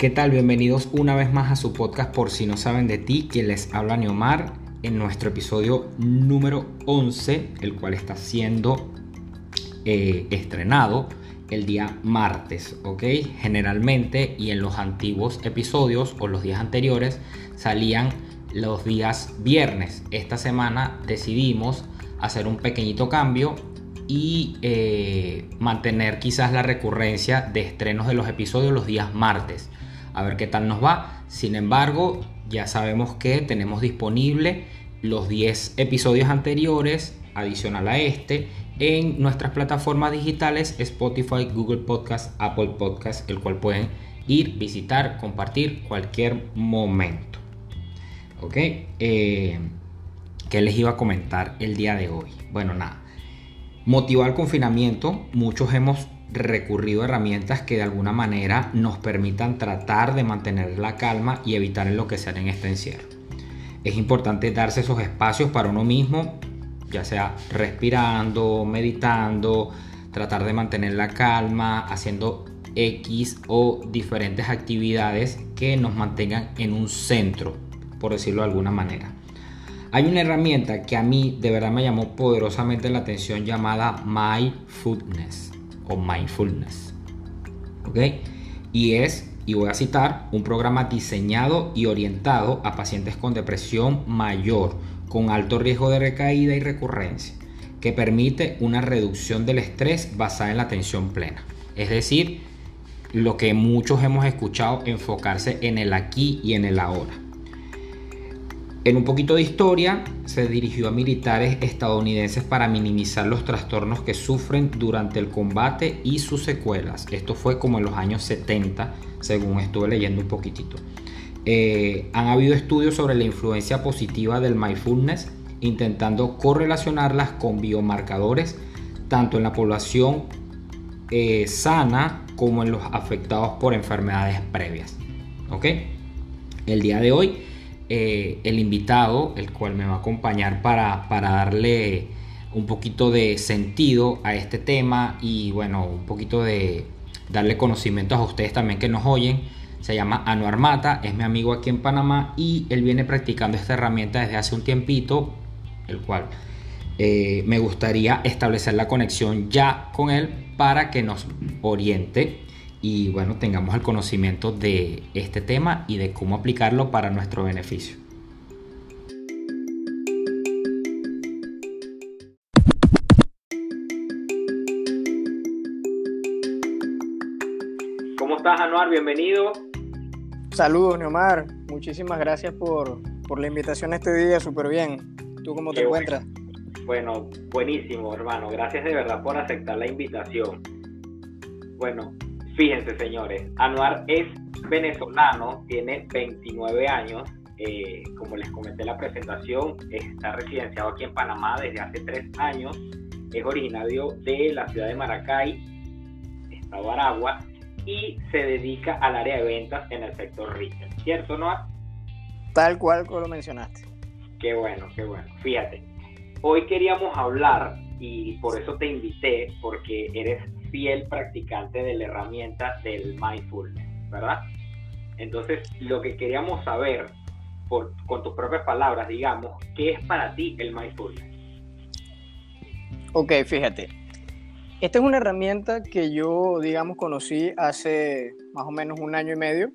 ¿Qué tal? Bienvenidos una vez más a su podcast por si no saben de ti, quien les habla Neomar en nuestro episodio número 11, el cual está siendo eh, estrenado el día martes, ¿ok? Generalmente y en los antiguos episodios o los días anteriores salían los días viernes. Esta semana decidimos hacer un pequeñito cambio y eh, mantener quizás la recurrencia de estrenos de los episodios los días martes a ver qué tal nos va. Sin embargo, ya sabemos que tenemos disponible los 10 episodios anteriores, adicional a este, en nuestras plataformas digitales Spotify, Google Podcast, Apple Podcast, el cual pueden ir, visitar, compartir cualquier momento. ¿Ok? Eh, ¿Qué les iba a comentar el día de hoy? Bueno, nada. Motivado al confinamiento, muchos hemos recurrido a herramientas que de alguna manera nos permitan tratar de mantener la calma y evitar enloquecer en este encierro. Es importante darse esos espacios para uno mismo, ya sea respirando, meditando, tratar de mantener la calma, haciendo X o diferentes actividades que nos mantengan en un centro, por decirlo de alguna manera. Hay una herramienta que a mí de verdad me llamó poderosamente la atención llamada MyFoodness o mindfulness. ¿Ok? Y es, y voy a citar, un programa diseñado y orientado a pacientes con depresión mayor, con alto riesgo de recaída y recurrencia, que permite una reducción del estrés basada en la atención plena. Es decir, lo que muchos hemos escuchado, enfocarse en el aquí y en el ahora. En un poquito de historia, se dirigió a militares estadounidenses para minimizar los trastornos que sufren durante el combate y sus secuelas. Esto fue como en los años 70, según estuve leyendo un poquitito. Eh, han habido estudios sobre la influencia positiva del mindfulness, intentando correlacionarlas con biomarcadores, tanto en la población eh, sana como en los afectados por enfermedades previas. ¿Ok? El día de hoy eh, el invitado, el cual me va a acompañar para, darle un poquito de sentido a este tema y bueno, un poquito de darle conocimientos a ustedes también que nos oyen. Se llama Anuar Mata, es mi amigo aquí en Panamá y él viene practicando esta herramienta desde hace un tiempito, el cual eh, me gustaría establecer la conexión ya con él para que nos oriente y bueno, tengamos el conocimiento de este tema y de cómo aplicarlo para nuestro beneficio. ¿Cómo estás, Anuar? Bienvenido. Saludos, Neomar. Muchísimas gracias por, la invitación este día. Súper bien. ¿Tú cómo te encuentras? Bueno, buenísimo, hermano. Gracias de verdad por aceptar la invitación. Bueno, Fíjense, señores, Anuar es venezolano, tiene 29 años. Eh, como les comenté en la presentación, está residenciado aquí en Panamá desde hace tres años. Es originario de la ciudad de Maracay, estado Aragua, y se dedica al área de ventas en el sector retail. ¿Cierto, Noah? Tal cual como lo mencionaste. Qué bueno, qué bueno. Fíjate, hoy queríamos hablar, y por eso te invité, porque eres fiel practicante de la herramienta del mindfulness, ¿verdad? Entonces, lo que queríamos saber, por, con tus propias palabras, digamos, ¿qué es para ti el mindfulness? Ok, fíjate. Esta es una herramienta que yo, digamos, conocí hace más o menos un año y medio.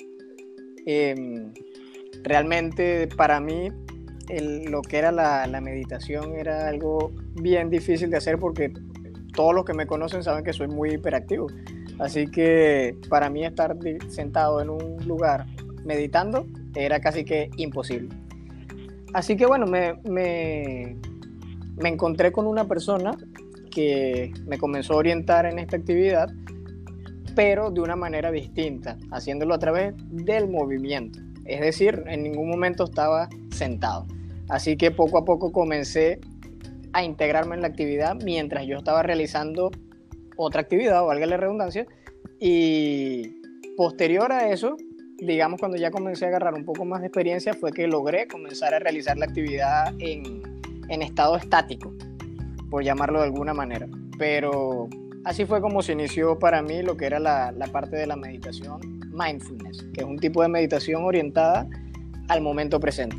Em, realmente para mí lo que era la, la, meditación era algo bien difícil de hacer porque todos los que me conocen saben que soy muy hiperactivo. Así que para mí estar sentado en un lugar meditando era casi que imposible. Así que bueno, me, me, me encontré con una persona que me comenzó a orientar en esta actividad, pero de una manera distinta, haciéndolo a través del movimiento. Es decir, en ningún momento estaba sentado. Así que poco a poco comencé a integrarme en la actividad mientras yo estaba realizando otra actividad, valga la redundancia, y posterior a eso, digamos cuando ya comencé a agarrar un poco más de experiencia, fue que logré comenzar a realizar la actividad en, en estado estático, por llamarlo de alguna manera. Pero así fue como se inició para mí lo que era la, la parte de la meditación mindfulness, que es un tipo de meditación orientada al momento presente.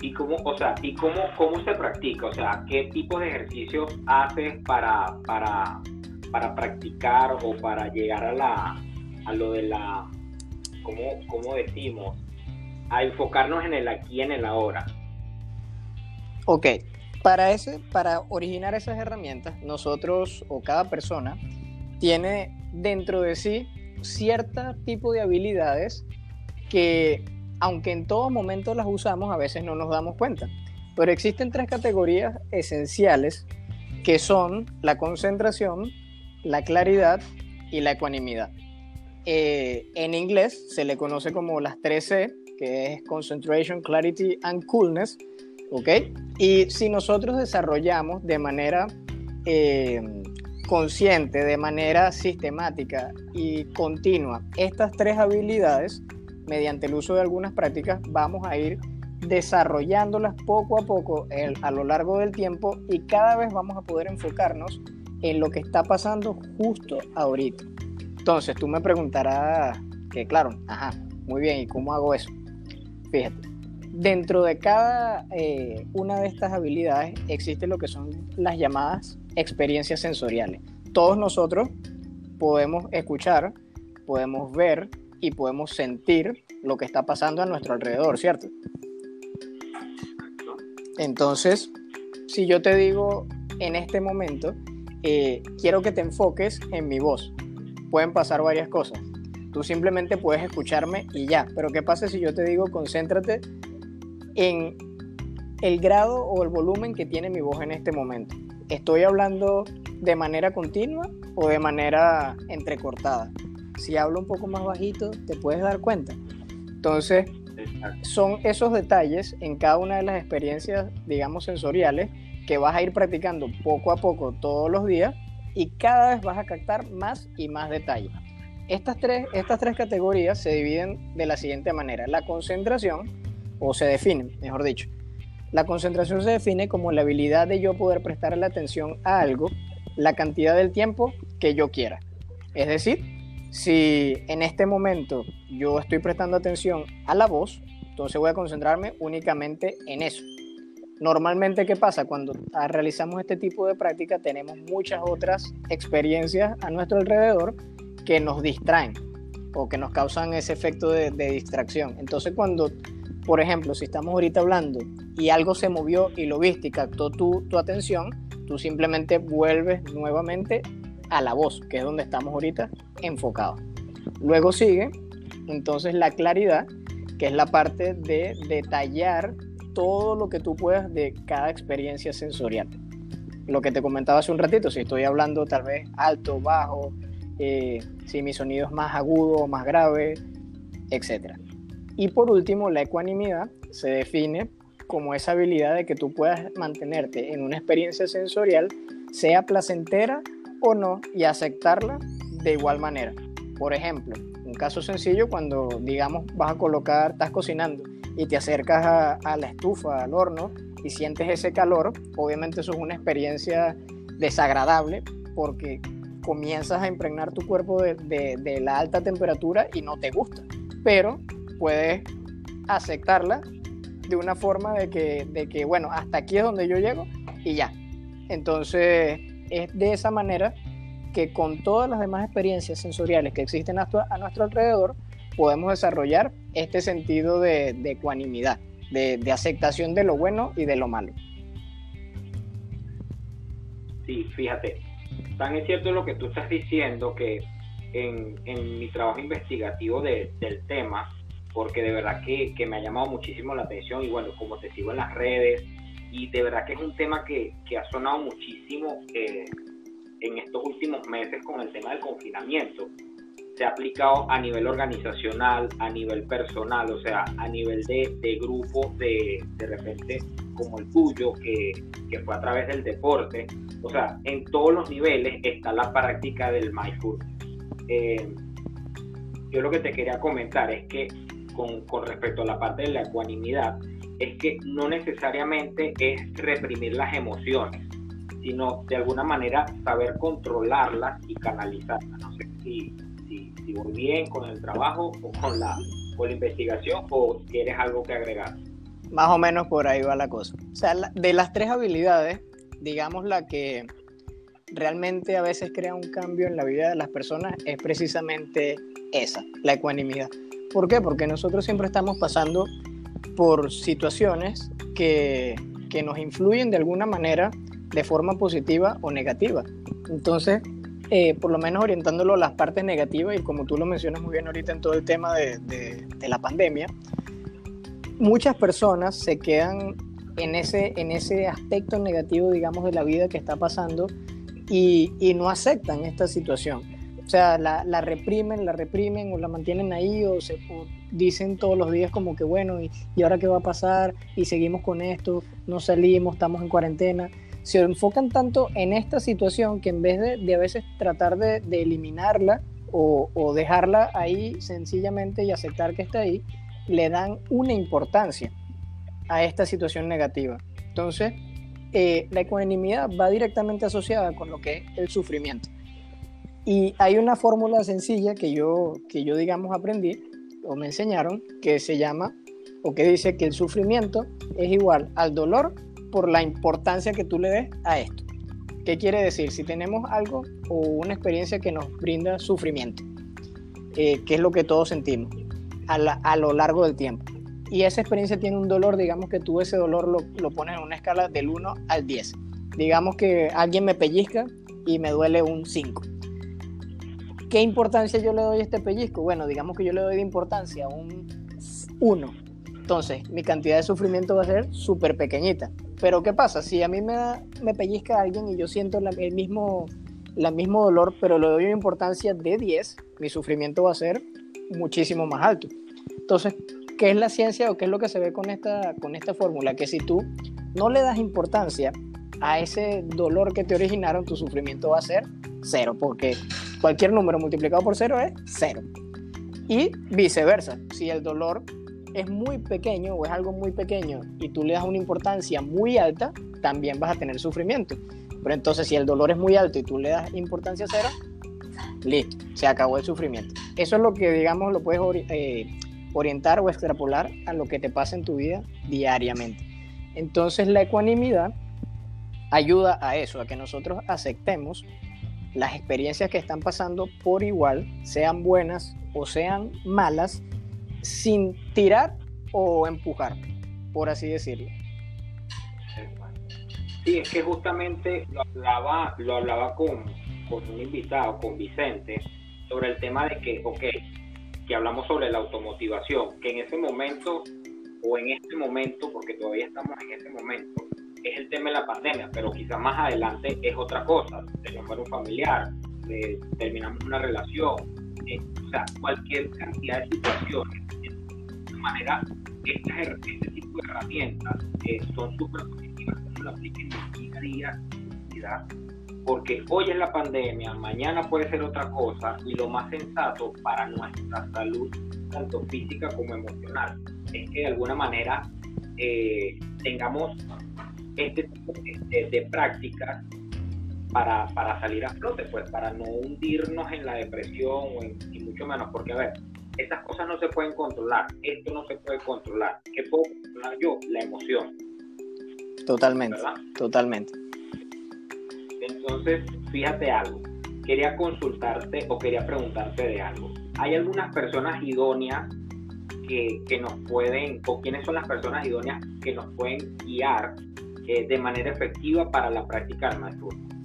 ¿Y cómo, o sea, ¿y cómo, cómo se practica? O sea, ¿qué tipo de ejercicios haces para, para, para practicar o para llegar a, la, a lo de la, ¿cómo, ¿cómo decimos? A enfocarnos en el aquí en el ahora. Ok, para, ese, para originar esas herramientas, nosotros o cada persona tiene dentro de sí cierto tipo de habilidades que, aunque en todo momento las usamos, a veces no nos damos cuenta. Pero existen tres categorías esenciales que son la concentración, la claridad y la ecuanimidad. Eh, en inglés se le conoce como las 3C, que es Concentration, Clarity and Coolness, ¿ok? Y si nosotros desarrollamos de manera eh, consciente, de manera sistemática y continua estas tres habilidades, mediante el uso de algunas prácticas, vamos a ir desarrollándolas poco a poco a lo largo del tiempo y cada vez vamos a poder enfocarnos en lo que está pasando justo ahorita. Entonces, tú me preguntarás que, claro, ajá, muy bien, ¿y cómo hago eso? Fíjate, dentro de cada eh, una de estas habilidades existe lo que son las llamadas experiencias sensoriales. Todos nosotros podemos escuchar, podemos ver y podemos sentir lo que está pasando a nuestro alrededor, ¿cierto? Entonces, si yo te digo en este momento, eh, quiero que te enfoques en mi voz, pueden pasar varias cosas. Tú simplemente puedes escucharme y ya, pero ¿qué pasa si yo te digo concéntrate en el grado o el volumen que tiene mi voz en este momento. ¿Estoy hablando de manera continua o de manera entrecortada? Si hablo un poco más bajito, te puedes dar cuenta. Entonces, son esos detalles en cada una de las experiencias, digamos, sensoriales que vas a ir practicando poco a poco todos los días y cada vez vas a captar más y más detalles. Estas tres, estas tres categorías se dividen de la siguiente manera. La concentración, o se define, mejor dicho. La concentración se define como la habilidad de yo poder prestar la atención a algo la cantidad del tiempo que yo quiera. Es decir, si en este momento yo estoy prestando atención a la voz, entonces voy a concentrarme únicamente en eso. Normalmente, ¿qué pasa? Cuando realizamos este tipo de práctica tenemos muchas otras experiencias a nuestro alrededor que nos distraen o que nos causan ese efecto de, de distracción. Entonces, cuando por ejemplo, si estamos ahorita hablando y algo se movió y lo viste y captó tu, tu atención, tú simplemente vuelves nuevamente a la voz, que es donde estamos ahorita enfocados. Luego sigue entonces la claridad, que es la parte de detallar todo lo que tú puedas de cada experiencia sensorial. Lo que te comentaba hace un ratito, si estoy hablando tal vez alto, bajo, eh, si mi sonido es más agudo o más grave, etc. Y por último, la ecuanimidad se define como esa habilidad de que tú puedas mantenerte en una experiencia sensorial, sea placentera o no, y aceptarla de igual manera. Por ejemplo, un caso sencillo cuando, digamos, vas a colocar, estás cocinando y te acercas a, la estufa, al horno, y sientes ese calor, obviamente eso es una experiencia desagradable porque comienzas a impregnar tu cuerpo de, de la alta temperatura y no te gusta. Pero puedes aceptarla de una forma de que, de que, bueno, hasta aquí es donde yo llego y ya. Entonces, es de esa manera que con todas las demás experiencias sensoriales que existen a, nuestro alrededor, podemos desarrollar este sentido de, ecuanimidad, de, aceptación de lo bueno y de lo malo. Sí, fíjate, tan es cierto lo que tú estás diciendo que en, mi trabajo investigativo del tema, porque de verdad que, me ha llamado muchísimo la atención y bueno, como te sigo en las redes, y de verdad que es un tema que, ha sonado muchísimo eh, en estos últimos meses con el tema del confinamiento. Se ha aplicado a nivel organizacional, a nivel personal, o sea, a nivel de, de grupos de, de repente como el tuyo, que, fue a través del deporte. O sea, en todos los niveles está la práctica del mindfulness. Eh, yo lo que te quería comentar es que con, respecto a la parte de la ecuanimidad es que no necesariamente es reprimir las emociones, sino de alguna manera saber controlarlas y canalizarlas. No sé si, si, si voy bien con el trabajo o con la, con la investigación o tienes algo que agregar. Más o menos por ahí va la cosa. O sea, de las tres habilidades, digamos la que realmente a veces crea un cambio en la vida de las personas es precisamente esa, la ecuanimidad. ¿Por qué? Porque nosotros siempre estamos pasando por situaciones que, que nos influyen de alguna manera de forma positiva o negativa. Entonces, eh, por lo menos orientándolo a las partes negativas y como tú lo mencionas muy bien ahorita en todo el tema de, de, la pandemia, muchas personas se quedan en ese, en ese aspecto negativo, digamos, de la vida que está pasando y, y no aceptan esta situación. O sea, la, la, reprimen, la reprimen o la mantienen ahí o, se, dicen todos los días como que bueno, y, y ahora qué va a pasar? Y seguimos con esto, no salimos, estamos en cuarentena se enfocan tanto en esta situación que en vez de, de a veces tratar de, de eliminarla o, o, dejarla ahí sencillamente y aceptar que está ahí, le dan una importancia a esta situación negativa. Entonces, eh, la ecuanimidad va directamente asociada con lo que es el sufrimiento. Y hay una fórmula sencilla que yo, que yo, digamos, aprendí o me enseñaron que se llama, o que dice que el sufrimiento es igual al dolor por la importancia que tú le des a esto. ¿Qué quiere decir? Si tenemos algo o una experiencia que nos brinda sufrimiento, eh, que es lo que todos sentimos a, a, lo largo del tiempo, y esa experiencia tiene un dolor, digamos que tú ese dolor lo, lo pones en una escala del 1 al 10. Digamos que alguien me pellizca y me duele un 5. ¿Qué importancia yo le doy a este pellizco? Bueno, digamos que yo le doy de importancia un 1. Entonces, mi cantidad de sufrimiento va a ser súper pequeñita. Pero ¿qué pasa? Si a mí me, me pellizca alguien y yo siento el, mismo, el mismo dolor, pero le doy una importancia de 10, mi sufrimiento va a ser muchísimo más alto. Entonces, ¿qué es la ciencia o qué es lo que se ve con esta, con esta fórmula? Que si tú no le das importancia a ese dolor que te originaron, tu sufrimiento va a ser cero, porque cualquier número multiplicado por cero es cero. Y viceversa, si el dolor es muy pequeño o es algo muy pequeño y tú le das una importancia muy alta, también vas a tener sufrimiento. Pero entonces si el dolor es muy alto y tú le das importancia cero, listo, se acabó el sufrimiento. Eso es lo que, digamos, lo puedes eh, orientar o extrapolar a lo que te pasa en tu vida diariamente. Entonces la ecuanimidad ayuda a eso, a que nosotros aceptemos las experiencias que están pasando por igual, sean buenas o sean malas, sin tirar o empujar, por así decirlo. Sí, es que justamente lo hablaba, lo hablaba con, con un invitado, con Vicente, sobre el tema de que, ok, que hablamos sobre la automotivación, que en ese momento o en este momento, porque todavía estamos en ese momento, es el tema de la pandemia, pero quizás más adelante es otra cosa, tenemos un familiar, eh, terminamos una relación, eh, o sea, cualquier cantidad de situaciones manera, este tipo de herramientas eh, son súper positivas cuando lo apliquen día a día, porque hoy es la pandemia, mañana puede ser otra cosa, y lo más sensato para nuestra salud, tanto física como emocional, es que de alguna manera eh, tengamos este tipo de, prácticas para, para, salir a flote, pues para no hundirnos en la depresión o en, y mucho menos, porque a ver, estas cosas no se pueden controlar, esto no se puede controlar. ¿Qué puedo controlar yo? La emoción. Totalmente, totalmente. Entonces, fíjate algo, quería consultarte o quería preguntarte de algo. ¿Hay algunas personas idóneas que, que nos pueden, o quiénes son las personas idóneas que nos pueden guiar eh, de manera efectiva para la práctica del mindfulness?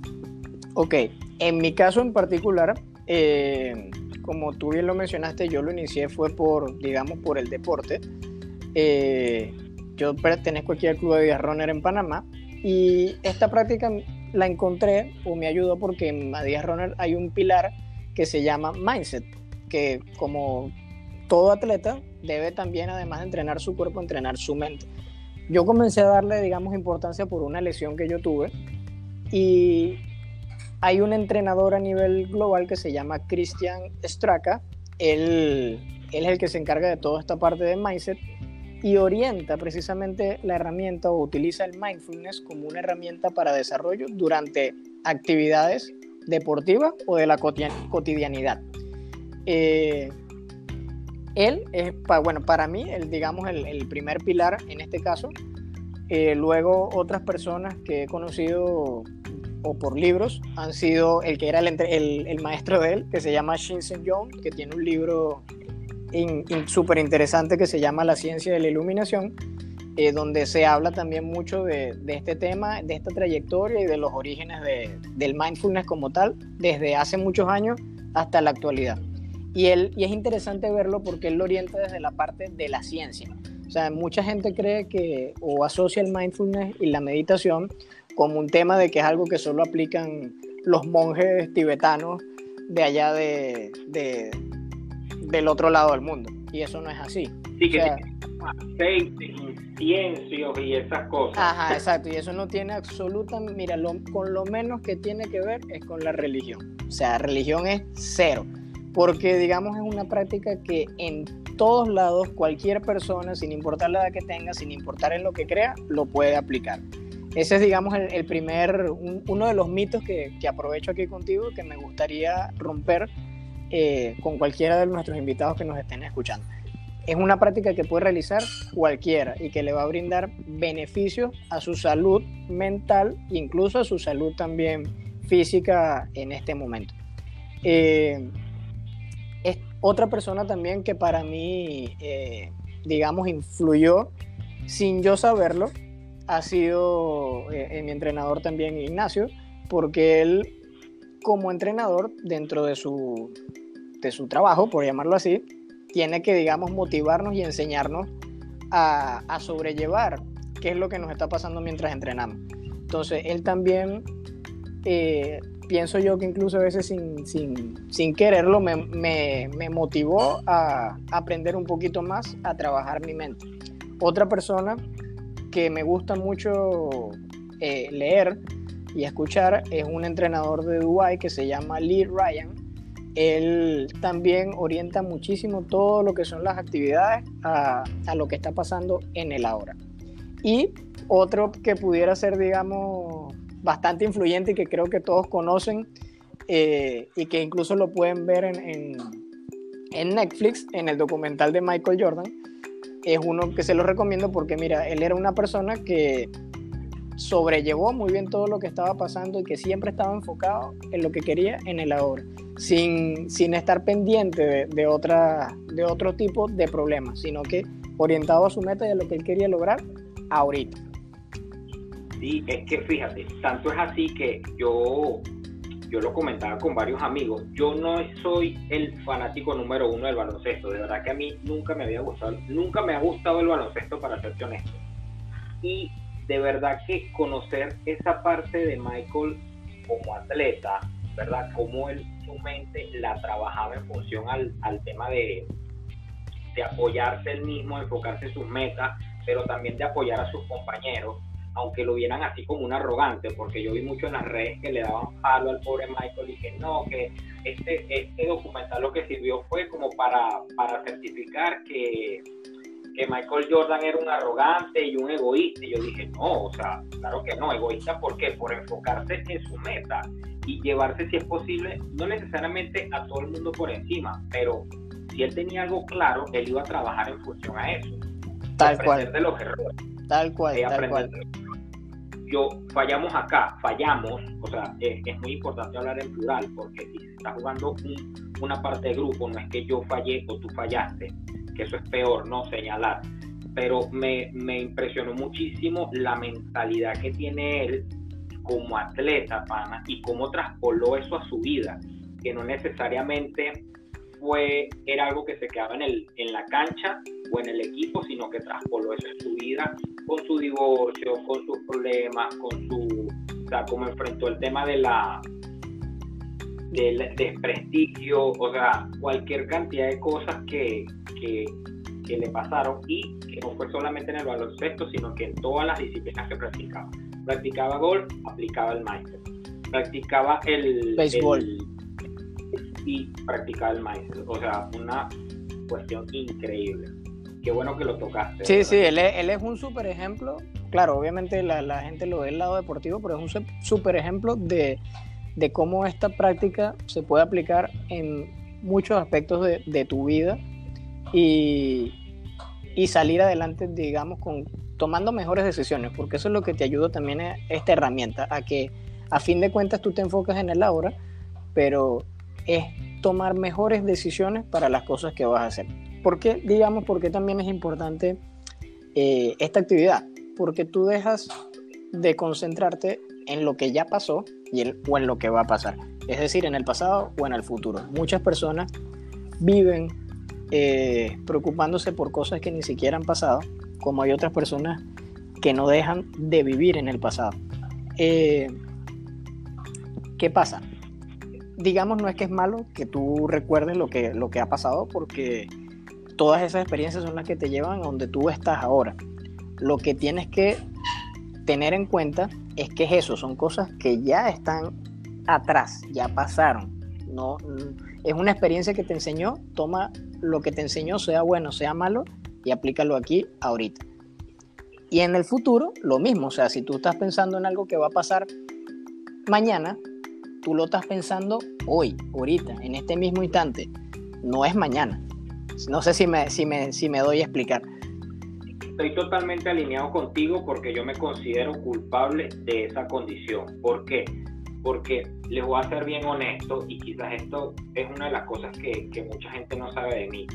Ok, en mi caso en particular, eh, como tú bien lo mencionaste, yo lo inicié fue por, digamos, por el deporte. Eh, yo pertenezco aquí al Club de Díaz Runner en Panamá y esta práctica la encontré o me ayudó porque en Díaz Runner hay un pilar que se llama mindset, que como todo atleta debe también, además de entrenar su cuerpo, entrenar su mente. Yo comencé a darle, digamos, importancia por una lesión que yo tuve y hay un entrenador a nivel global que se llama Christian Straka. Él, es el que se encarga de toda esta parte de mindset y orienta precisamente la herramienta o utiliza el mindfulness como una herramienta para desarrollo durante actividades deportivas o de la cotidianidad. Eh, él es, bueno, para mí, el, digamos, el, primer pilar en este caso. Eh, luego otras personas que he conocido o por libros han sido el que era el, maestro de él, que se llama Shinsen Young, que tiene un libro súper interesante que se llama La ciencia de la iluminación, eh, donde se habla también mucho de, este tema, de esta trayectoria y de los orígenes de, del mindfulness como tal, desde hace muchos años hasta la actualidad. Y, él, y es interesante verlo porque él lo orienta desde la parte de la ciencia. O sea, mucha gente cree que o asocia el mindfulness y la meditación como un tema de que es algo que solo aplican los monjes tibetanos de allá de, de del otro lado del mundo. Y eso no es así. Sí, que aceite, inciensos y esas cosas. Ajá, exacto. Y eso no tiene absolutamente, mira, con lo menos que tiene que ver es con la religión. O sea, religión es cero porque digamos es una práctica que en todos lados cualquier persona, sin importar la edad que tenga, sin importar en lo que crea, lo puede aplicar. Ese es, digamos, el, primer, uno de los mitos que, aprovecho aquí contigo, que me gustaría romper eh, con cualquiera de nuestros invitados que nos estén escuchando. Es una práctica que puede realizar cualquiera y que le va a brindar beneficios a su salud mental, incluso a su salud también física en este momento. Eh, otra persona también que para mí, eh, digamos, influyó sin yo saberlo, ha sido eh, mi entrenador también, Ignacio, porque él, como entrenador, dentro de su, de su trabajo, por llamarlo así, tiene que, digamos, motivarnos y enseñarnos a, a sobrellevar qué es lo que nos está pasando mientras entrenamos. Entonces, él también eh, pienso yo que incluso a veces sin, sin, sin quererlo me, me, me, motivó a aprender un poquito más, a trabajar mi mente. Otra persona que me gusta mucho eh, leer y escuchar es un entrenador de Dubai que se llama Lee Ryan. Él también orienta muchísimo todo lo que son las actividades a, a lo que está pasando en el ahora. Y otro que pudiera ser, digamos, bastante influyente y que creo que todos conocen eh, y que incluso lo pueden ver en, en, Netflix, en el documental de Michael Jordan. Es uno que se lo recomiendo porque, mira, él era una persona que sobrellevó muy bien todo lo que estaba pasando y que siempre estaba enfocado en lo que quería en el ahora, sin, sin estar pendiente de, de, otra, de otro tipo de problemas, sino que orientado a su meta y a lo que él quería lograr ahorita. Sí, es que fíjate, tanto es así que yo, yo lo comentaba con varios amigos, yo no soy el fanático número uno del baloncesto, de verdad que a mí nunca me había gustado, nunca me ha gustado el baloncesto para ser honesto. Y de verdad que conocer esa parte de Michael como atleta, ¿verdad? Cómo él su mente la trabajaba en función al, al tema de, de apoyarse él mismo, enfocarse en sus metas, pero también de apoyar a sus compañeros aunque lo vieran así como un arrogante, porque yo vi mucho en las redes que le daban palo al pobre Michael y que no, que este, este documental lo que sirvió fue como para, para certificar que, que Michael Jordan era un arrogante y un egoísta. Y yo dije, no, o sea, claro que no, egoísta, ¿por qué? Por enfocarse en su meta y llevarse, si es posible, no necesariamente a todo el mundo por encima, pero si él tenía algo claro, él iba a trabajar en función a eso. Tal cual. de los errores. Tal cual, tal cual yo fallamos acá, fallamos, o sea, es, muy importante hablar en plural, porque si se está jugando una parte de grupo, no es que yo fallé o tú fallaste, que eso es peor, no señalar. Pero me, me impresionó muchísimo la mentalidad que tiene él como atleta, pana, y cómo traspoló eso a su vida, que no necesariamente fue, era algo que se quedaba en, el, en la cancha o en el equipo, sino que traspoló eso en su vida con su divorcio, con sus problemas, con su, o sea, como enfrentó el tema de la del desprestigio, o sea, cualquier cantidad de cosas que, que, que, le pasaron y que no fue solamente en el baloncesto, sino que en todas las disciplinas que practicaba. Practicaba golf, aplicaba el mindset. Practicaba el béisbol y practicaba el mindset. O sea, una cuestión increíble qué bueno que lo tocaste. Sí, sí, él es, él es un súper ejemplo. Claro, obviamente la, la, gente lo ve del lado deportivo, pero es un súper ejemplo de, de, cómo esta práctica se puede aplicar en muchos aspectos de, tu vida y, y, salir adelante, digamos, con, tomando mejores decisiones, porque eso es lo que te ayuda también a esta herramienta, a que a fin de cuentas tú te enfocas en el ahora, pero es tomar mejores decisiones para las cosas que vas a hacer. ¿Por qué, digamos, porque también es importante eh, esta actividad? Porque tú dejas de concentrarte en lo que ya pasó y o en lo que va a pasar. Es decir, en el pasado o en el futuro. Muchas personas viven eh, preocupándose por cosas que ni siquiera han pasado, como hay otras personas que no dejan de vivir en el pasado. Eh, ¿Qué pasa? Digamos, no es que es malo que tú recuerdes lo que, lo que ha pasado, porque todas esas experiencias son las que te llevan a donde tú estás ahora. Lo que tienes que tener en cuenta es que es eso, son cosas que ya están atrás, ya pasaron. No, es una experiencia que te enseñó, toma lo que te enseñó, sea bueno, sea malo, y aplícalo aquí ahorita. Y en el futuro, lo mismo, o sea, si tú estás pensando en algo que va a pasar mañana, tú lo estás pensando hoy, ahorita, en este mismo instante, no es mañana. No sé si me, si me, si me doy a explicar estoy totalmente alineado contigo porque yo me considero culpable de esa condición. ¿Por qué? Porque les voy a ser bien honesto y quizás esto es una de las cosas que, que mucha gente no sabe de mí.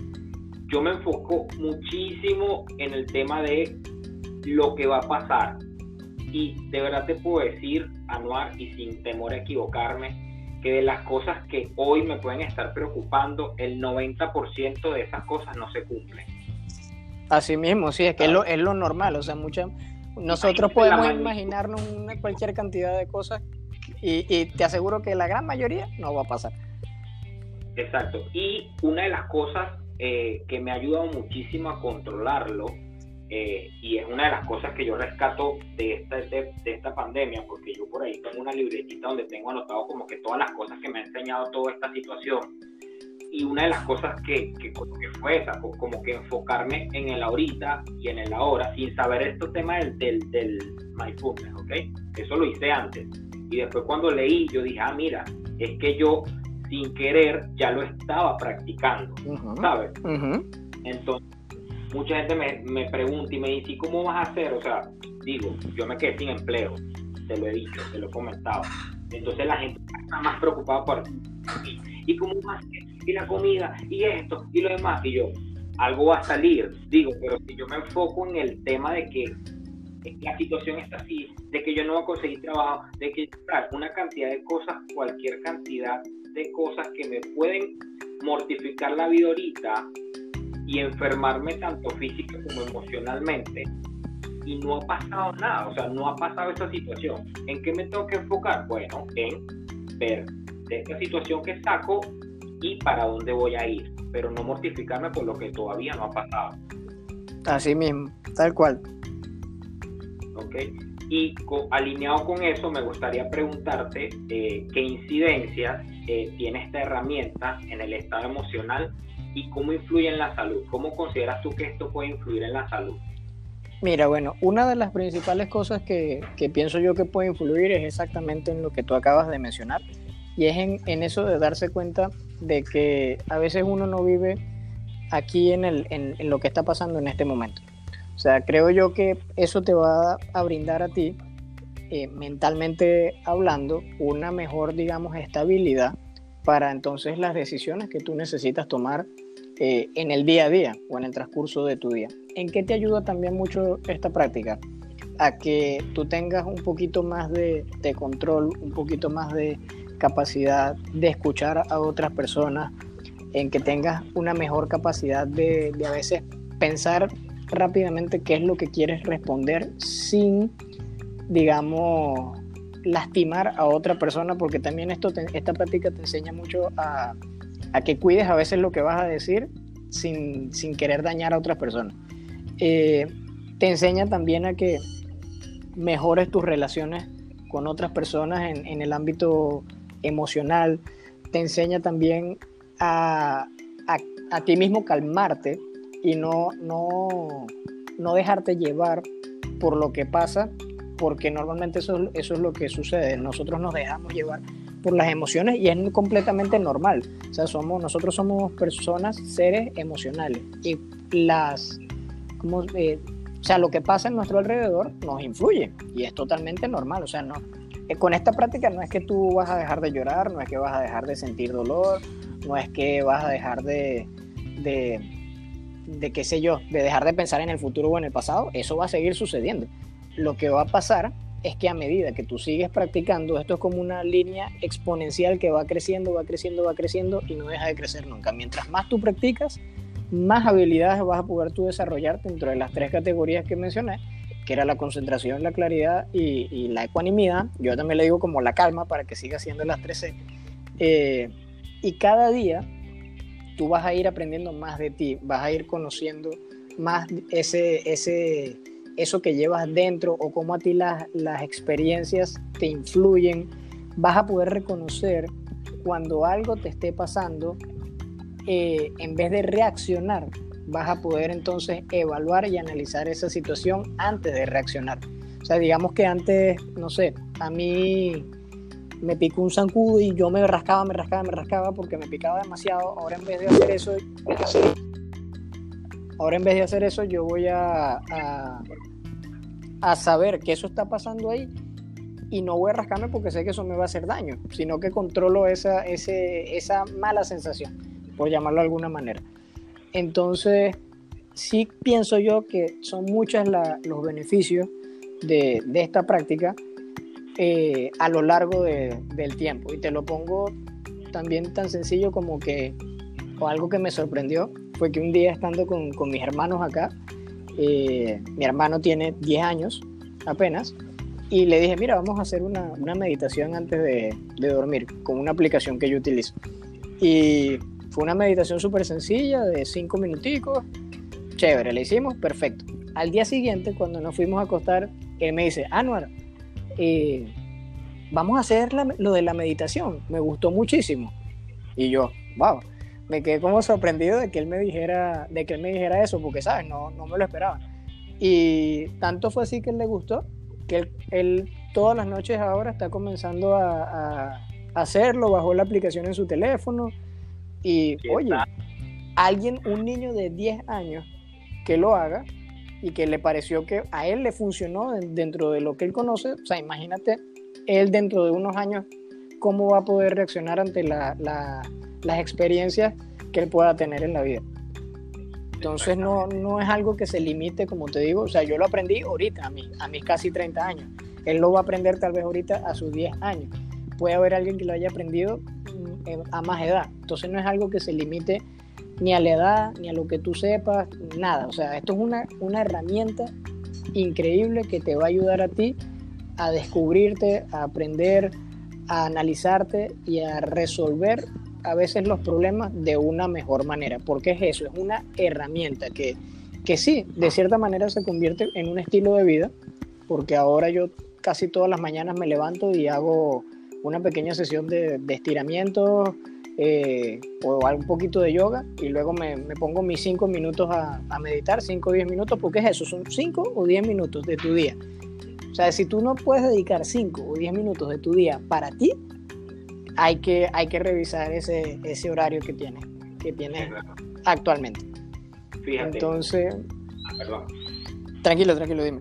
Yo me enfoco muchísimo en el tema de lo que va a pasar. Y de verdad te puedo decir, Anuar, y sin temor a equivocarme, que de las cosas que hoy me pueden estar preocupando, el 90% de esas cosas no se cumplen. Así mismo, sí, es que es, lo, es lo normal, o sea, mucha, nosotros podemos imaginarnos una, cualquier cantidad de cosas y, te aseguro que la gran mayoría no va a pasar. Exacto, y una de las cosas eh, que me ha ayudado muchísimo a controlarlo, eh, y es una de las cosas que yo rescato de esta, de, esta pandemia, porque yo por ahí tengo una libretita donde tengo anotado como que todas las cosas que me ha enseñado toda esta situación y una de las cosas que, que, fue esa, como que enfocarme en el ahorita y en el ahora, sin saber estos temas del, del, del mindfulness, ¿ok? Eso lo hice antes. Y después cuando leí, yo dije, ah, mira, es que yo sin querer ya lo estaba practicando, ¿sabes? Entonces, mucha gente me, me, pregunta y me dice, ¿y cómo vas a hacer? O sea, digo, yo me quedé sin empleo, te lo he dicho, te lo he comentado. Entonces la gente está más preocupada por ¿Y cómo más? Y la comida, y esto, y lo demás. Y yo, algo va a salir, digo, pero si yo me enfoco en el tema de que la situación está así, de que yo no voy a conseguir trabajo, de que una cantidad de cosas, cualquier cantidad de cosas que me pueden mortificar la vida ahorita y enfermarme tanto física como emocionalmente y no ha pasado nada, o sea, no ha pasado esa situación. ¿En qué me tengo que enfocar? Bueno, en ver de esta situación que saco y para dónde voy a ir, pero no mortificarme por lo que todavía no ha pasado. Así mismo, tal cual. Ok, y alineado con eso, me gustaría preguntarte eh, qué incidencias eh, tiene esta herramienta en el estado emocional y cómo influye en la salud. ¿Cómo consideras tú que esto puede influir en la salud? Mira, bueno, una de las principales cosas que, que pienso yo que puede influir es exactamente en lo que tú acabas de mencionar, y es en, eso de darse cuenta de que a veces uno no vive aquí en, el, en, lo que está pasando en este momento. O sea, creo yo que eso te va a brindar a ti, eh, mentalmente hablando, una mejor, digamos, estabilidad para entonces las decisiones que tú necesitas tomar eh, en el día a día o en el transcurso de tu día. ¿En qué te ayuda también mucho esta práctica? A que tú tengas un poquito más de, de control, un poquito más de capacidad de escuchar a otras personas, en que tengas una mejor capacidad de, a veces pensar rápidamente qué es lo que quieres responder sin, digamos, lastimar a otra persona, porque también esto esta práctica te enseña mucho a, que cuides a veces lo que vas a decir sin, querer dañar a otras personas. Eh, te enseña también a que mejores tus relaciones con otras personas en, en el ámbito emocional, te enseña también a, a, ti mismo calmarte y no, no, no dejarte llevar por lo que pasa, porque normalmente eso, es lo que sucede. Nosotros nos dejamos llevar por las emociones y es completamente normal. O sea, somos, nosotros somos personas, seres emocionales y las, como, eh, o sea, lo que pasa en nuestro alrededor nos influye y es totalmente normal. O sea, no, eh, con esta práctica no es que tú vas a dejar de llorar, no es que vas a dejar de sentir dolor, no es que vas a dejar de, de, de qué sé yo, de dejar de pensar en el futuro o en el pasado. Eso va a seguir sucediendo. Lo que va a pasar es que a medida que tú sigues practicando, esto es como una línea exponencial que va creciendo, va creciendo, va creciendo y no deja de crecer nunca. Mientras más tú practicas, más habilidades vas a poder tú desarrollar dentro de las tres categorías que mencioné, que era la concentración, la claridad y, la ecuanimidad. Yo también le digo como la calma para que siga siendo las 13. Eh, y cada día tú vas a ir aprendiendo más de ti, vas a ir conociendo más ese, ese, eso que llevas dentro o cómo a ti las, las experiencias te influyen, vas a poder reconocer cuando algo te esté pasando, eh, en vez de reaccionar, vas a poder entonces evaluar y analizar esa situación antes de reaccionar. O sea, digamos que antes, no sé, a mí me picó un zancudo y yo me rascaba, me rascaba, me rascaba porque me picaba demasiado. Ahora en vez de hacer eso, ahora en vez de hacer eso, yo voy a, a saber que eso está pasando ahí y no voy a rascarme porque sé que eso me va a hacer daño, sino que controlo esa, ese, esa mala sensación, por llamarlo de alguna manera. Entonces, sí pienso yo que son muchos los beneficios de, de, esta práctica eh, a lo largo de, del tiempo. Y te lo pongo también tan sencillo como que, o algo que me sorprendió, fue que un día estando con, con mis hermanos acá, eh, mi hermano tiene 10 años apenas, y le dije, mira, vamos a hacer una, una meditación antes de, de, dormir, con una aplicación que yo utilizo. Y fue una meditación súper sencilla, de 5 minuticos, chévere, le hicimos, perfecto. Al día siguiente, cuando nos fuimos a acostar, él me dice, Anuar, eh, vamos a hacer lo de la meditación, me gustó muchísimo. Y yo, wow, me quedé como sorprendido de que él me dijera, de que él me dijera eso, porque, ¿sabes? No, no me lo esperaba. Y tanto fue así que él le gustó, que él, todas las noches ahora está comenzando a, a, hacerlo, bajó la aplicación en su teléfono. Y, oye, alguien, un niño de 10 años que lo haga y que le pareció que a él le funcionó dentro de lo que él conoce, o sea, imagínate él dentro de unos años cómo va a poder reaccionar ante la, la las experiencias que él pueda tener en la vida. Entonces no, no es algo que se limite, como te digo, o sea, yo lo aprendí ahorita, a, mí, a mis casi 30 años. Él lo va a aprender tal vez ahorita a sus 10 años. Puede haber alguien que lo haya aprendido mm, a más edad. Entonces no es algo que se limite ni a la edad, ni a lo que tú sepas, nada. O sea, esto es una, una herramienta increíble que te va a ayudar a ti a descubrirte, a aprender, a analizarte y a resolver a veces los problemas de una mejor manera, porque es eso, es una herramienta que, que sí, de cierta manera se convierte en un estilo de vida, porque ahora yo casi todas las mañanas me levanto y hago una pequeña sesión de, de estiramiento eh, o un poquito de yoga y luego me, me pongo mis 5 minutos a, a meditar, 5 o 10 minutos, porque es eso, son 5 o 10 minutos de tu día. O sea, si tú no puedes dedicar 5 o 10 minutos de tu día para ti, hay que, hay que revisar ese, ese horario que tiene, que tiene actualmente. Fíjate. Entonces, ah, perdón. Tranquilo, tranquilo, dime.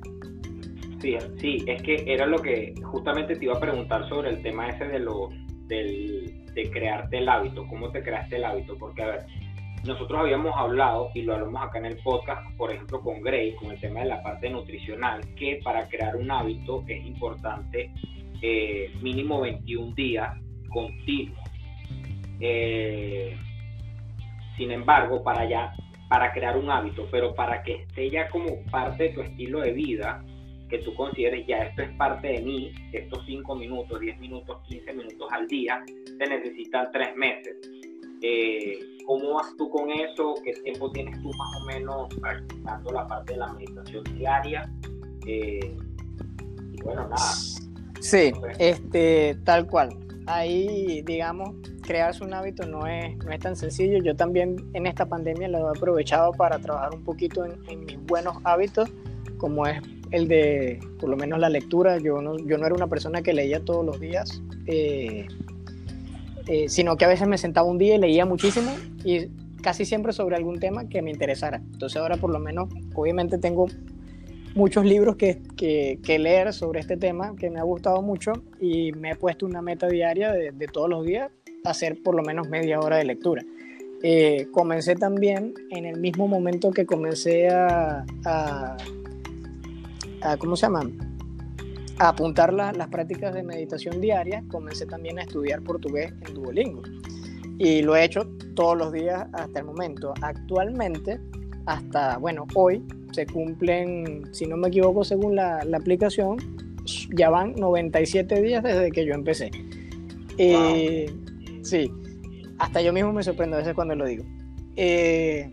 Sí, sí, es que era lo que justamente te iba a preguntar sobre el tema ese de los del, de crearte el hábito, cómo te creaste el hábito, porque a ver, nosotros habíamos hablado y lo hablamos acá en el podcast, por ejemplo, con Gray, con el tema de la parte nutricional, que para crear un hábito es importante eh, mínimo 21 días continuo. Eh, sin embargo, para ya, para crear un hábito, pero para que esté ya como parte de tu estilo de vida, que tú consideres ya esto es parte de mí, estos 5 minutos, 10 minutos, 15 minutos al día, te necesitan 3 meses. Eh, ¿Cómo vas tú con eso? ¿Qué tiempo tienes tú más o menos practicando la parte de la meditación diaria? Eh, y bueno, nada. Sí, este, tal cual ahí, digamos, crearse un hábito no es, no es tan sencillo. Yo también en esta pandemia lo he aprovechado para trabajar un poquito en, mis buenos hábitos, como es el de, por lo menos la lectura. Yo no, yo no era una persona que leía todos los días. Eh, eh, sino que a veces me sentaba un día y leía muchísimo y casi siempre sobre algún tema que me interesara. Entonces ahora por lo menos, obviamente tengo muchos libros que, que, leer sobre este tema que me ha gustado mucho y me he puesto una meta diaria de, todos los días hacer por lo menos media hora de lectura. Eh, comencé también en el mismo momento que comencé a, a, ¿cómo se llama? A apuntar las prácticas de meditación diaria, comencé también a estudiar portugués en Duolingo. Y lo he hecho todos los días hasta el momento. Actualmente, hasta, bueno, hoy se cumplen, si no me equivoco, según la, la aplicación, ya van 97 días desde que yo empecé. Eh, sí, hasta yo mismo me sorprendo a veces cuando lo digo. Eh,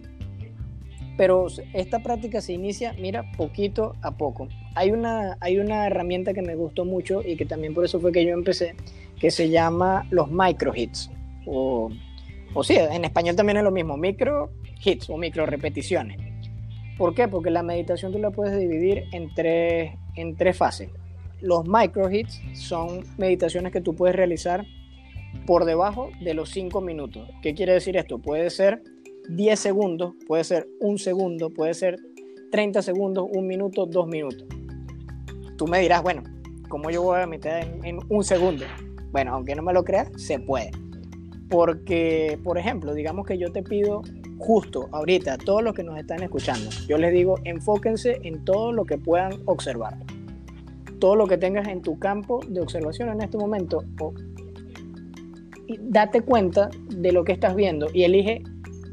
pero esta práctica se inicia, mira, poquito a poco. Hay una, hay una herramienta que me gustó mucho y que también por eso fue que yo empecé, que se llama los micro hits. O, o sí, en español también es lo mismo, micro hits o micro repeticiones. ¿Por qué? Porque la meditación tú la puedes dividir en tres, en tres fases. Los micro hits son meditaciones que tú puedes realizar por debajo de los 5 minutos. ¿Qué quiere decir esto? Puede ser 10 segundos, puede ser un segundo, puede ser 30 segundos, un minuto, dos minutos. Tú me dirás, bueno, ¿cómo yo voy a meter en un segundo? Bueno, aunque no me lo creas, se puede. Porque, por ejemplo, digamos que yo te pido justo ahorita todos los que nos están escuchando, yo les digo, enfóquense en todo lo que puedan observar. Todo lo que tengas en tu campo de observación en este momento, date cuenta de lo que estás viendo y elige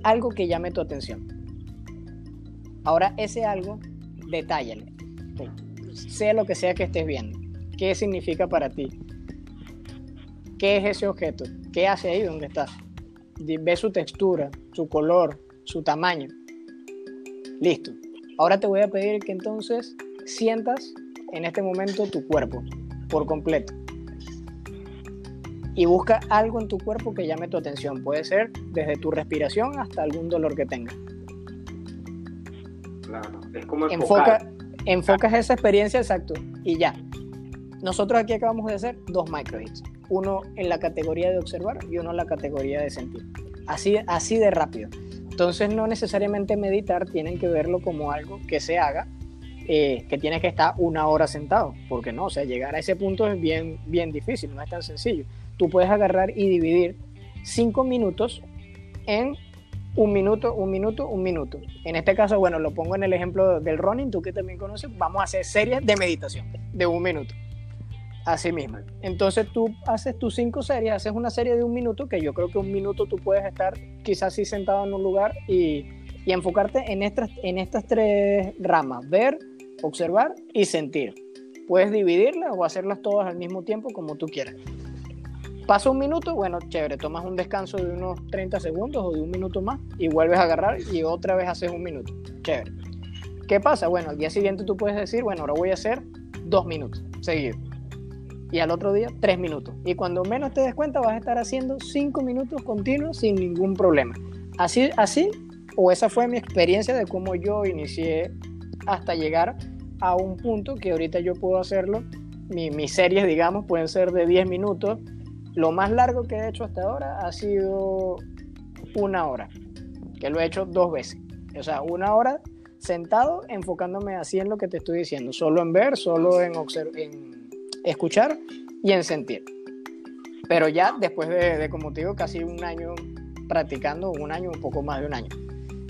algo que llame tu atención. Ahora ese algo, detállale. Sea lo que sea que estés viendo. ¿Qué significa para ti? ¿Qué es ese objeto? ¿Qué hace ahí donde estás? Ve su textura, su color, su tamaño. Listo. Ahora te voy a pedir que entonces sientas en este momento tu cuerpo por completo y busca algo en tu cuerpo que llame tu atención. Puede ser desde tu respiración hasta algún dolor que tengas. Claro, es como Enfoca, enfocas esa experiencia exacto y ya. Nosotros aquí acabamos de hacer dos microhits. Uno en la categoría de observar y uno en la categoría de sentir. Así, así de rápido. Entonces no necesariamente meditar tienen que verlo como algo que se haga, eh, que tienes que estar una hora sentado, porque no, o sea, llegar a ese punto es bien, bien difícil, no es tan sencillo tú puedes agarrar y dividir cinco minutos en un minuto, un minuto, un minuto. En este caso, bueno, lo pongo en el ejemplo del running, tú que también conoces, vamos a hacer series de meditación de un minuto. Así mismo. Entonces tú haces tus cinco series, haces una serie de un minuto, que yo creo que un minuto tú puedes estar quizás así sentado en un lugar y, y enfocarte en estas, en estas tres ramas, ver, observar y sentir. Puedes dividirlas o hacerlas todas al mismo tiempo como tú quieras. Pasa un minuto, bueno, chévere, tomas un descanso de unos 30 segundos o de un minuto más y vuelves a agarrar y otra vez haces un minuto. Chévere. ¿Qué pasa? Bueno, al día siguiente tú puedes decir, bueno, ahora voy a hacer dos minutos seguidos. Y al otro día, tres minutos. Y cuando menos te des cuenta, vas a estar haciendo cinco minutos continuos sin ningún problema. Así, así, o esa fue mi experiencia de cómo yo inicié hasta llegar a un punto que ahorita yo puedo hacerlo. mis series, digamos, pueden ser de 10 minutos lo más largo que he hecho hasta ahora ha sido una hora, que lo he hecho dos veces. O sea, una hora sentado enfocándome así en lo que te estoy diciendo, solo en ver, solo en, en escuchar y en sentir. Pero ya después de, como te digo, casi un año practicando, un año, un poco más de un año.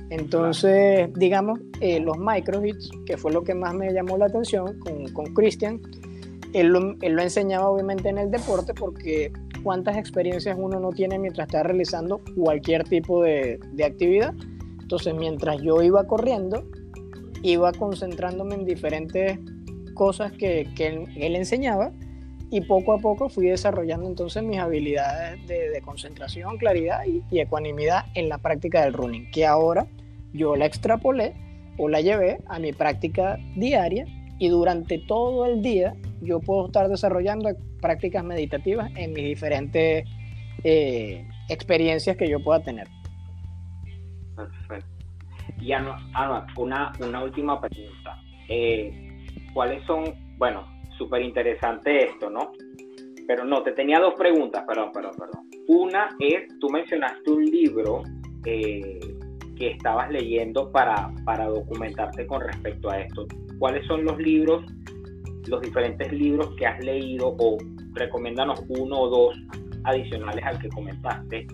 Entonces, digamos, eh, los micro hits, que fue lo que más me llamó la atención con, con Christian, él lo, él lo enseñaba obviamente en el deporte porque cuántas experiencias uno no tiene mientras está realizando cualquier tipo de, actividad. Entonces, mientras yo iba corriendo, iba concentrándome en diferentes cosas que, él, enseñaba y poco a poco fui desarrollando entonces mis habilidades de, concentración, claridad y, ecuanimidad en la práctica del running, que ahora yo la extrapolé o la llevé a mi práctica diaria y durante todo el día yo puedo estar desarrollando prácticas meditativas en mis diferentes eh, experiencias que yo pueda tener. Perfecto. Y Ana, una, una última pregunta. Eh, ¿Cuáles son, bueno, súper interesante esto, ¿no? pero no, te tenía dos preguntas, perdón, perdón, perdón. Una es, tú mencionaste un libro eh, que estabas leyendo para, para documentarte con respecto a esto. ¿Cuáles son los libros, los diferentes libros que has leído o recomiéndanos uno o dos adicionales al que comentaste,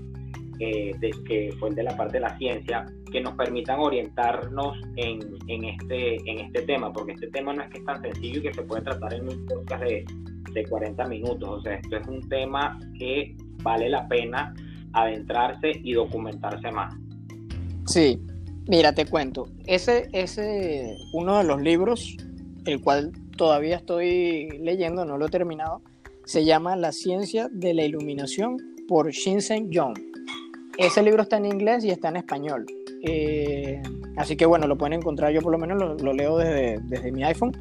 eh, de, que fue el de la parte de la ciencia, que nos permitan orientarnos en, en, este, en este tema, porque este tema no es que es tan sencillo y que se puede tratar en un podcast de, de 40 minutos, o sea, esto es un tema que vale la pena adentrarse y documentarse más. Sí, mira, te cuento. Ese, ese, uno de los libros, el cual todavía estoy leyendo, no lo he terminado, se llama La ciencia de la iluminación por Shinsen Young. Ese libro está en inglés y está en español. Eh, así que bueno, lo pueden encontrar, yo por lo menos lo, lo leo desde, desde mi iPhone.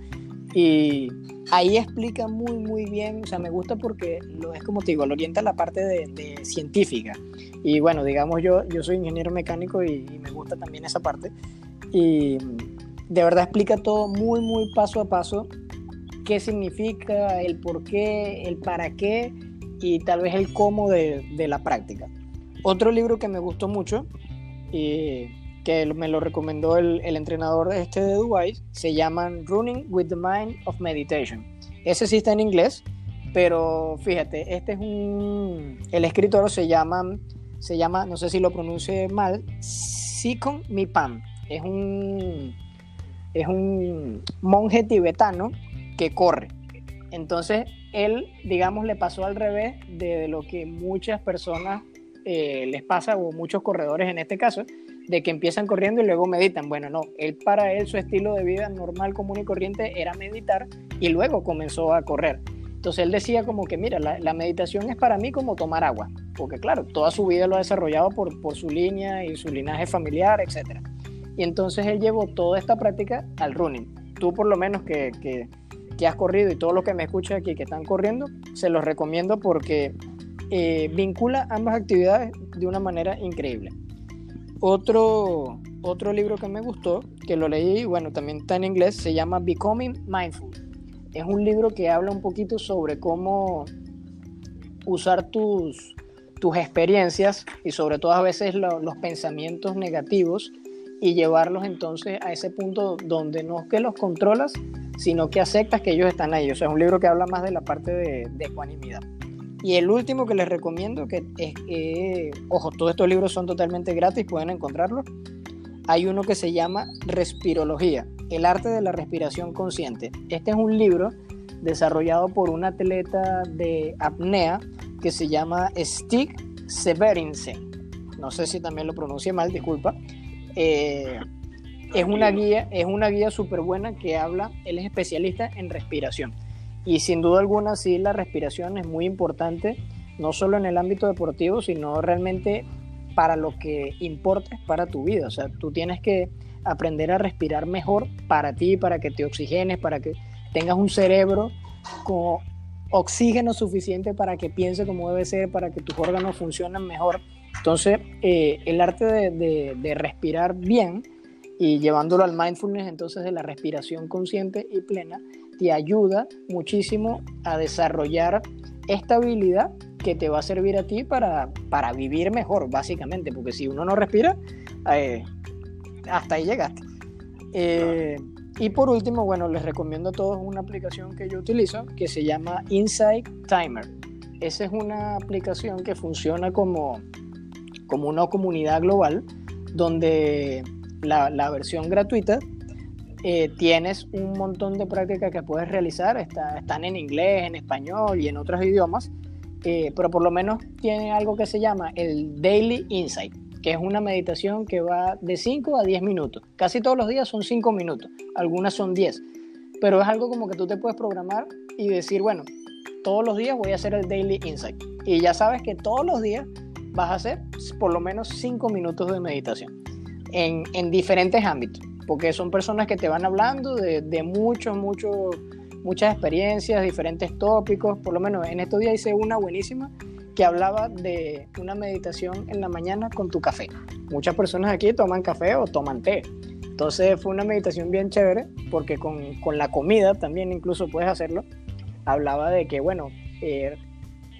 Y ahí explica muy, muy bien, o sea, me gusta porque lo, es como te digo, lo orienta a la parte de, científica. Y bueno, digamos, yo, yo soy ingeniero mecánico y, me gusta también esa parte. Y de verdad explica todo muy, muy paso a paso, qué significa, el por qué, el para qué y tal vez el cómo de, de la práctica. Otro libro que me gustó mucho, y que me lo recomendó el, el entrenador este de Dubai, se llaman Running with the Mind of Meditation. Ese sí está en inglés, pero fíjate, este es un... El escritor se llama, se llama no sé si lo pronuncie mal, Sikon Mipan. Es un, es un monje tibetano que corre. Entonces, él, digamos, le pasó al revés de lo que muchas personas eh, les pasa, o muchos corredores en este caso, de que empiezan corriendo y luego meditan. Bueno, no, él para él su estilo de vida normal, común y corriente era meditar y luego comenzó a correr. Entonces él decía como que, mira, la, meditación es para mí como tomar agua, porque claro, toda su vida lo ha desarrollado por, su línea y su linaje familiar, etc. Y entonces él llevó toda esta práctica al running. Tú por lo menos que, que, que has corrido y todos los que me escuchan aquí que están corriendo, se los recomiendo porque eh, vincula ambas actividades de una manera increíble. Otro, otro libro que me gustó, que lo leí, bueno, también está en inglés, se llama Becoming Mindful. Es un libro que habla un poquito sobre cómo usar tus, tus experiencias y sobre todo a veces los pensamientos negativos y llevarlos entonces a ese punto donde no es que los controlas, sino que aceptas que ellos están ahí. O sea, es un libro que habla más de la parte de, de ecuanimidad. Y el último que les recomiendo, que es, ojo, todos estos libros son totalmente gratis, pueden encontrarlos. Hay uno que se llama Respirología, el arte de la respiración consciente. Este es un libro desarrollado por un atleta de apnea que se llama Stig Severinsen. No sé si también lo pronuncie mal, disculpa. Eh, es una guía, es una guía súper buena que habla, él es especialista en respiración y sin duda alguna, sí, la respiración es muy importante, no solo en el ámbito deportivo, sino realmente para lo que importa para tu vida. O sea, tú tienes que aprender a respirar mejor para ti, para que te oxigenes, para que tengas un cerebro con oxígeno suficiente para que piense como debe ser, para que tus órganos funcionen mejor. Entonces, eh, el arte de, de respirar bien y llevándolo al mindfulness, entonces de la respiración consciente y plena, te ayuda muchísimo a desarrollar esta habilidad que te va a servir a ti para, para vivir mejor, básicamente, porque si uno no respira, eh, hasta ahí llegaste. Eh, y por último, bueno, les recomiendo a todos una aplicación que yo utilizo que se llama Insight Timer. Esa es una aplicación que funciona como, como una comunidad global donde la, la versión gratuita eh, tienes un montón de prácticas que puedes realizar, están en inglés, en español y en otros idiomas, eh, pero por lo menos tiene algo que se llama el Daily Insight, que es una meditación que va de 5 a 10 minutos. Casi todos los días son 5 minutos, algunas son 10, pero es algo como que tú te puedes programar y decir, bueno, todos los días voy a hacer el Daily Insight. Y ya sabes que todos los días vas a hacer por lo menos 5 minutos de meditación en diferentes ámbitos porque son personas que te van hablando de, de muchos, muchos, muchas experiencias, diferentes tópicos. Por lo menos en estos días hice una buenísima que hablaba de una meditación en la mañana con tu café. Muchas personas aquí toman café o toman té. Entonces fue una meditación bien chévere porque con, con la comida también incluso puedes hacerlo. Hablaba de que, bueno, eh,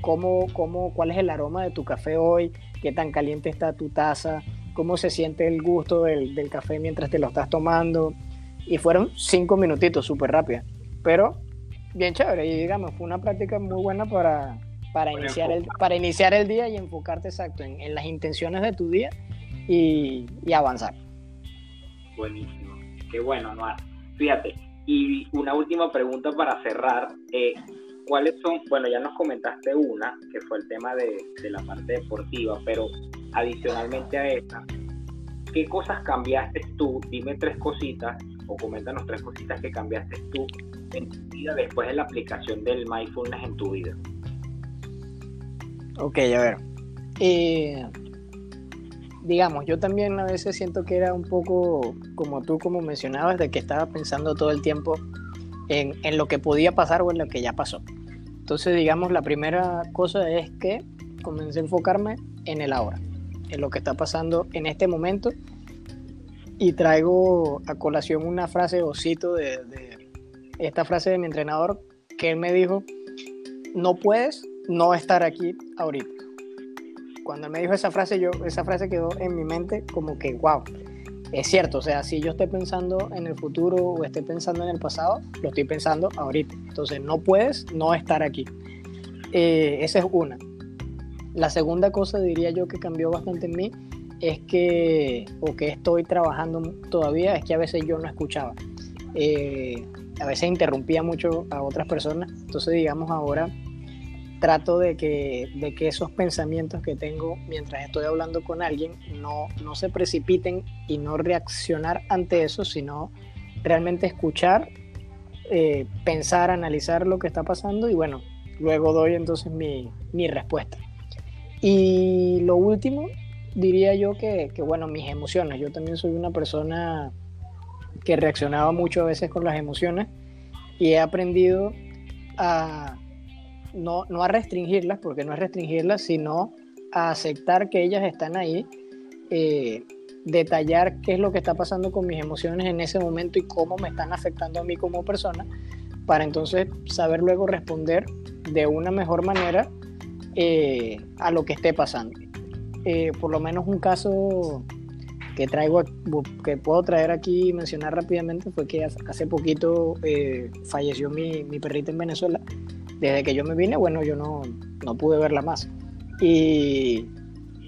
cómo, cómo, cuál es el aroma de tu café hoy, qué tan caliente está tu taza, cómo se siente el gusto del, del café mientras te lo estás tomando. Y fueron cinco minutitos, súper rápido. Pero bien chévere y digamos, fue una práctica muy buena para, para, iniciar el, para iniciar el día y enfocarte exacto en, en las intenciones de tu día y, y, avanzar. Buenísimo, qué bueno, Noar. Fíjate, y una última pregunta para cerrar. Eh, ¿Cuáles son? Bueno, ya nos comentaste una, que fue el tema de, de la parte deportiva, pero adicionalmente a esta, ¿qué cosas cambiaste tú? Dime tres cositas o coméntanos tres cositas que cambiaste tú en tu vida después de la aplicación del mindfulness en tu vida. Ok, a ver. Eh, digamos, yo también a veces siento que era un poco como tú, como mencionabas, de que estaba pensando todo el tiempo en, en lo que podía pasar o en lo que ya pasó. Entonces, digamos, la primera cosa es que comencé a enfocarme en el ahora, en lo que está pasando en este momento. Y traigo a colación una frase o cito de, de esta frase de mi entrenador que él me dijo, no puedes no estar aquí ahorita. Cuando él me dijo esa frase, yo, esa frase quedó en mi mente como que, wow, es cierto, o sea, si yo estoy pensando en el futuro o estoy pensando en el pasado, lo estoy pensando ahorita. Entonces, no puedes no estar aquí. Eh, esa es una. La segunda cosa diría yo que cambió bastante en mí es que, o que estoy trabajando todavía, es que a veces yo no escuchaba. Eh, a veces interrumpía mucho a otras personas. Entonces, digamos, ahora trato de que, de que esos pensamientos que tengo mientras estoy hablando con alguien no, no se precipiten y no reaccionar ante eso, sino realmente escuchar, eh, pensar, analizar lo que está pasando y bueno, luego doy entonces mi, mi respuesta. Y lo último, diría yo que, que, bueno, mis emociones. Yo también soy una persona que reaccionaba mucho a veces con las emociones y he aprendido a no, no a restringirlas, porque no es restringirlas, sino a aceptar que ellas están ahí, eh, detallar qué es lo que está pasando con mis emociones en ese momento y cómo me están afectando a mí como persona, para entonces saber luego responder de una mejor manera eh, a lo que esté pasando. Eh, por lo menos un caso que traigo que puedo traer aquí y mencionar rápidamente fue que hace poquito falleció mi, mi perrita en Venezuela desde que yo me vine, bueno, yo no, no pude verla más. Y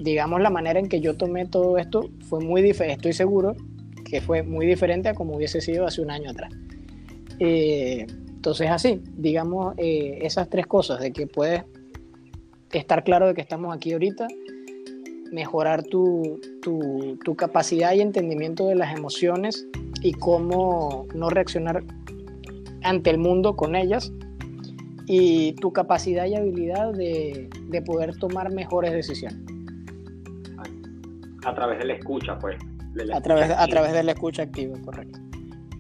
digamos, la manera en que yo tomé todo esto fue muy diferente, estoy seguro que fue muy diferente a como hubiese sido hace un año atrás. Eh, entonces, así, digamos, eh, esas tres cosas, de que puedes estar claro de que estamos aquí ahorita, mejorar tu, tu, tu capacidad y entendimiento de las emociones y cómo no reaccionar ante el mundo con ellas y tu capacidad y habilidad de, de poder tomar mejores decisiones. A través de la escucha, pues. La a, través, a través de la escucha activa, correcto.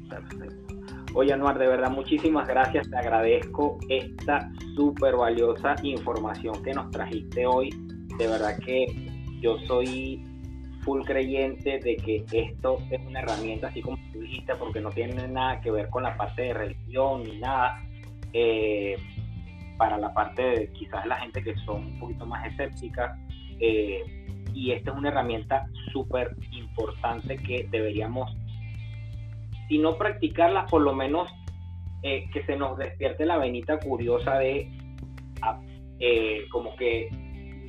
Perfecto. Oye, Anuar, de verdad, muchísimas gracias. Te agradezco esta súper valiosa información que nos trajiste hoy. De verdad que yo soy full creyente de que esto es una herramienta, así como tú dijiste, porque no tiene nada que ver con la parte de religión ni nada. Eh, para la parte de quizás la gente que son un poquito más escéptica. Eh, y esta es una herramienta súper importante que deberíamos, si no practicarla, por lo menos eh, que se nos despierte la venita curiosa de ah, eh, como que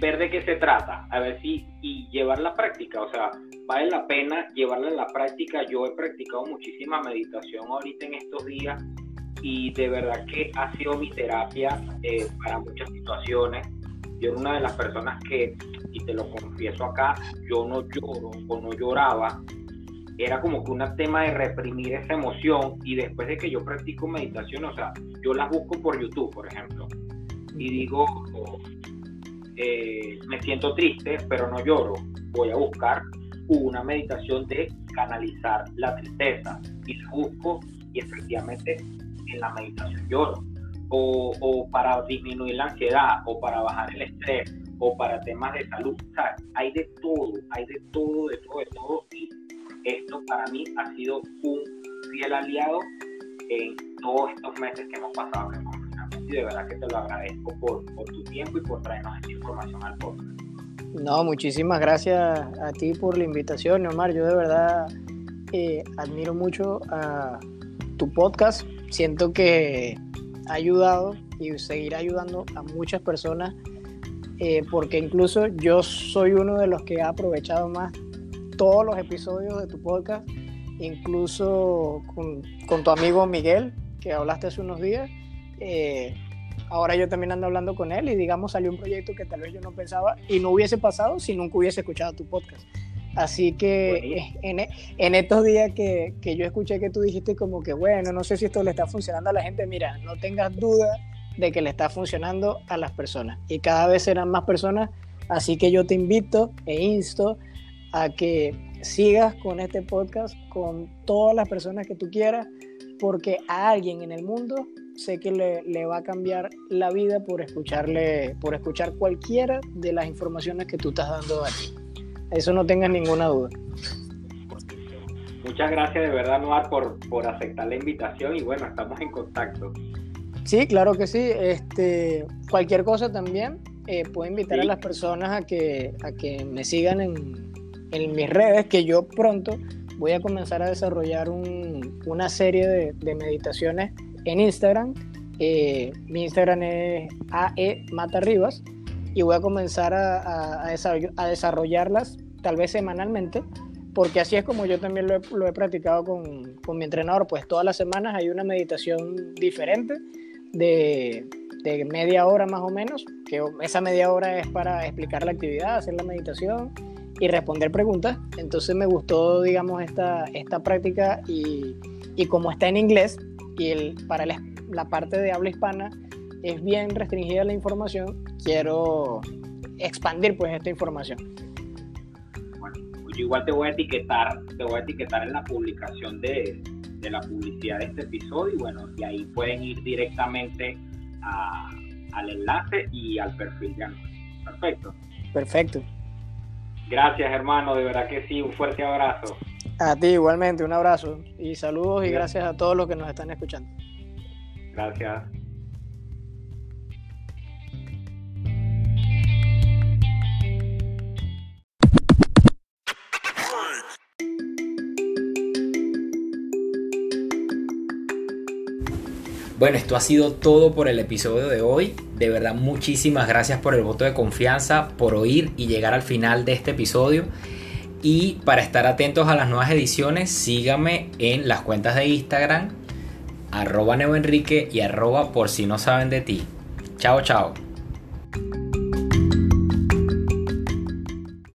ver de qué se trata, a ver si y llevar la práctica, o sea, vale la pena llevarla a la práctica. Yo he practicado muchísima meditación ahorita en estos días y de verdad que ha sido mi terapia eh, para muchas situaciones. Yo era una de las personas que, y te lo confieso acá, yo no lloro o no lloraba. Era como que un tema de reprimir esa emoción y después de que yo practico meditación, o sea, yo las busco por YouTube, por ejemplo, y digo, eh, me siento triste, pero no lloro. Voy a buscar una meditación de canalizar la tristeza y la busco y efectivamente en la meditación lloro, o, o, para disminuir la ansiedad, o para bajar el estrés, o para temas de salud. O sea, hay de todo, hay de todo, de todo, de todo. Y esto para mí ha sido un fiel aliado en todos estos meses que hemos pasado en entrenamiento y de verdad que te lo agradezco por, por tu tiempo y por traernos esta información al podcast. No, muchísimas gracias a ti por la invitación, Omar. Yo de verdad eh, admiro mucho a tu podcast. Siento que ha ayudado y seguirá ayudando a muchas personas eh, porque incluso yo soy uno de los que ha aprovechado más todos los episodios de tu podcast, incluso con, con tu amigo Miguel, que hablaste hace unos días. Eh, ahora yo también ando hablando con él y digamos salió un proyecto que tal vez yo no pensaba y no hubiese pasado si nunca hubiese escuchado tu podcast. Así que en, en, estos días que, que, yo escuché que tú dijiste como que, bueno, no sé si esto le está funcionando a la gente, mira, no tengas duda de que le está funcionando a las personas. Y cada vez serán más personas, así que yo te invito e insto a que sigas con este podcast con todas las personas que tú quieras, porque a alguien en el mundo sé que le, le, va a cambiar la vida por escucharle, por escuchar cualquiera de las informaciones que tú estás dando aquí. Eso no tengas ninguna duda. Muchas gracias de verdad, Noar, por, por aceptar la invitación y bueno, estamos en contacto. Sí, claro que sí. Este, cualquier cosa también, eh, puedo invitar a las personas a que, a que me sigan en, en, mis redes, que yo pronto voy a comenzar a desarrollar un, una serie de, de, meditaciones en Instagram. Eh, mi Instagram es AE Matarribas y voy a comenzar a, a, a, desarrollarlas tal vez semanalmente, porque así es como yo también lo he, lo he practicado con, con, mi entrenador, pues todas las semanas hay una meditación diferente de, de, media hora más o menos, que esa media hora es para explicar la actividad, hacer la meditación y responder preguntas. Entonces me gustó, digamos, esta, esta práctica y, y como está en inglés y el, para la, la parte de habla hispana es bien restringida la información, quiero expandir pues esta información. Bueno, yo igual te voy a etiquetar, te voy a etiquetar en la publicación de, de la publicidad de este episodio y bueno, y ahí pueden ir directamente a, al enlace y al perfil de Anuel. Perfecto. Perfecto. Gracias hermano, de verdad que sí, un fuerte abrazo. A ti igualmente, un abrazo y saludos y gracias a todos los que nos están escuchando. Gracias. Bueno, esto ha sido todo por el episodio de hoy. De verdad, muchísimas gracias por el voto de confianza, por oír y llegar al final de este episodio. Y para estar atentos a las nuevas ediciones, síganme en las cuentas de Instagram, arroba neoenrique y arroba por si no saben de ti. Chao, chao.